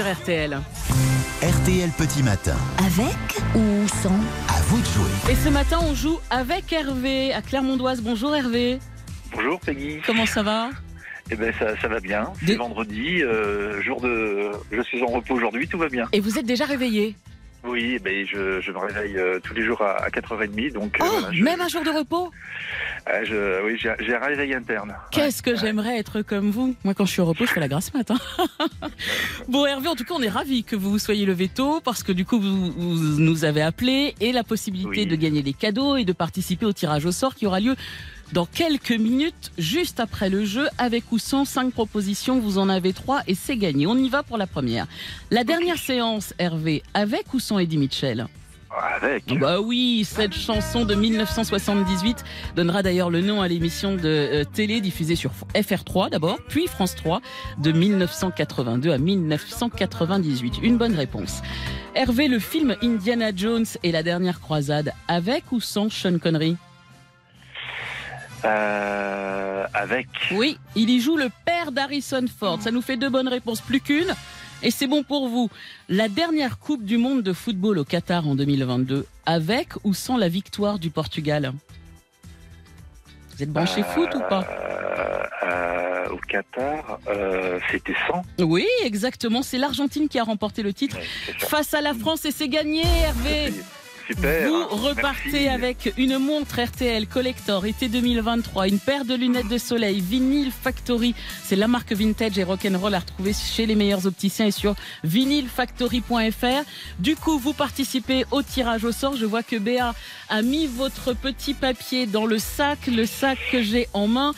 Sur RTL. RTL Petit Matin, Avec ou sans à vous de jouer. Et ce matin, on joue avec Hervé à Clermondoise. Bonjour Hervé. Bonjour Peggy. Comment ça va? Eh ben ça, ça va bien. C'est vendredi, euh, jour de. Je suis en repos aujourd'hui, tout va bien. Et vous êtes déjà réveillé? Oui, eh ben je, je me réveille euh, tous les jours à, à 4h30, donc. euh, Oh, voilà, je- même un jour de repos? Euh, je- oui, j'ai un réveil interne. Qu'est-ce que j'aimerais être comme vous Moi, quand je suis au repos, je fais la grasse mat. hein. (laughs) bon, Hervé, en tout cas, on est ravis que vous soyez levé tôt parce que du coup, vous, vous nous avez appelé et la possibilité de gagner des cadeaux et de participer au tirage au sort qui aura lieu dans quelques minutes, juste après le jeu, avec ou sans cinq propositions. Vous en avez trois et c'est gagné. On y va pour la première. La dernière séance, Hervé, avec ou sans Eddie Mitchell? Avec. Bah oui, cette chanson de 1978 donnera d'ailleurs le nom à l'émission de euh, télé diffusée sur FR3 d'abord, puis France 3 de 1982 à 1998. Une bonne réponse. Hervé, le film Indiana Jones et la dernière croisade, avec ou sans Sean Connery? Euh, avec. Oui, il y joue le père d'Harrison Ford. Ça nous fait deux bonnes réponses, plus qu'une. Et c'est bon pour vous. La dernière Coupe du Monde de football au Qatar en 2022, avec ou sans la victoire du Portugal? Vous êtes branché foot ou pas? Euh, euh, Au Qatar, euh, c'était 100. Oui, exactement. C'est l'Argentine qui a remporté le titre face à la France et c'est gagné, Hervé. Super. Vous Merci. repartez avec une montre RTL Collector été 2023, une paire de lunettes de soleil, Vinyl Factory. C'est la marque vintage et rock'n'roll à retrouver chez les meilleurs opticiens et sur vinylfactory.fr. Du coup, vous participez au tirage au sort. Je vois que Béa a mis votre petit papier dans le sac, le sac que j'ai en main.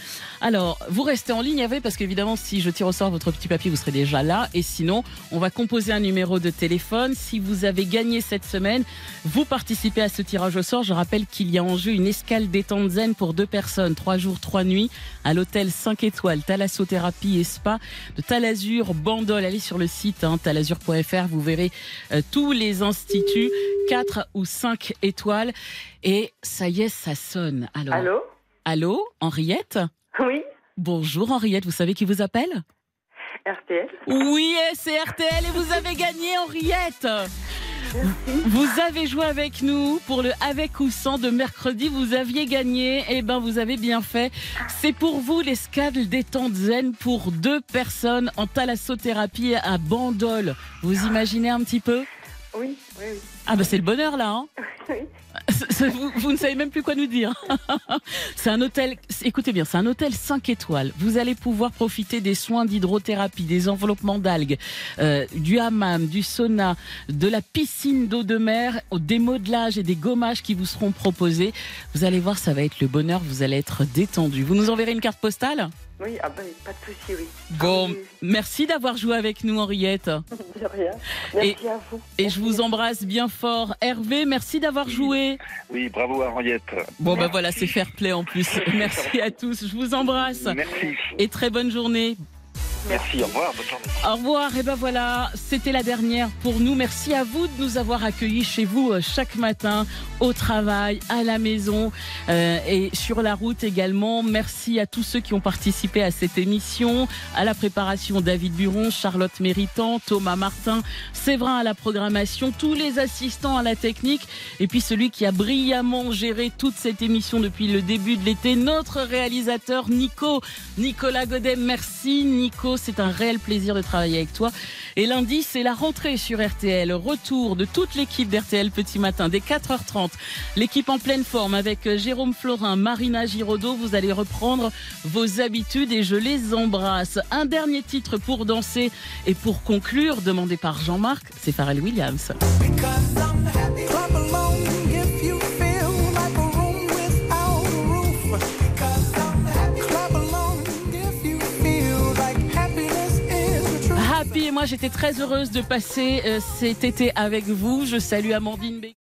Alors, vous restez en ligne avec parce qu'évidemment, si je tire au sort votre petit papier, vous serez déjà là. Et sinon, on va composer un numéro de téléphone. Si vous avez gagné cette semaine, vous participez à ce tirage au sort. Je rappelle qu'il y a en jeu une escale détente zen pour deux personnes, trois jours, trois nuits, à l'hôtel 5 étoiles, Thalassothérapie et Spa de Talazur Bandol. Allez sur le site hein, talazur.fr, vous verrez euh, tous les instituts, 4 ou 5 étoiles. Et ça y est, ça sonne. Alors, Allô? Allô, Henriette? (laughs) Oui, Bonjour Henriette, vous savez qui vous appelle? RTL. Oui, c'est RTL et vous avez gagné Henriette Vous avez joué avec nous pour le avec ou sans de mercredi, vous aviez gagné, et ben vous avez bien fait. C'est pour vous l'escale détente zen pour deux personnes en thalassothérapie à Bandol. Vous imaginez un petit peu? Oui, oui, oui. Ah ben c'est le bonheur là hein? (laughs) vous ne savez même plus quoi nous dire. (laughs) c'est un hôtel, écoutez bien, c'est un hôtel 5 étoiles. Vous allez pouvoir profiter des soins d'hydrothérapie, des enveloppements d'algues, euh, du hammam, du sauna, de la piscine d'eau de mer, des modelages et des gommages qui vous seront proposés. Vous allez voir, ça va être le bonheur, vous allez être détendu. Vous nous enverrez une carte postale? Oui, ah ben, pas de souci, oui. Bon, merci d'avoir joué avec nous, Henriette. (laughs) De rien. Merci à vous. Et je vous embrasse bien fort. Hervé, merci d'avoir joué. Oui, bravo à Henriette. Bon, bah voilà, c'est fair play en plus. (laughs) Merci à tous. Je vous embrasse. Merci. Et très bonne journée. Merci, au revoir, bonne journée. Au revoir. Et ben voilà, c'était la dernière pour nous. Merci à vous de nous avoir accueillis chez vous euh, chaque matin, au travail, à la maison euh, et sur la route également. Merci à tous ceux qui ont participé à cette émission, à la préparation David Buron, Charlotte Méritant, Thomas Martin, Séverin à la programmation, tous les assistants à la technique et puis celui qui a brillamment géré toute cette émission depuis le début de l'été, notre réalisateur Nico, Nicolas Godet. Merci Nico, c'est un réel plaisir de travailler avec toi. Et lundi, c'est la rentrée sur RTL, retour de toute l'équipe d'RTL Petit Matin dès 4h30. L'équipe en pleine forme avec euh, Jérôme Florin, Marina Giraudot. Vous allez reprendre vos habitudes et je les embrasse. Un dernier titre pour danser et pour conclure, demandé par Jean-Marc, c'est Pharrell Williams. Et moi j'étais très heureuse de passer euh, cet été avec vous. Je salue Amandine Bé.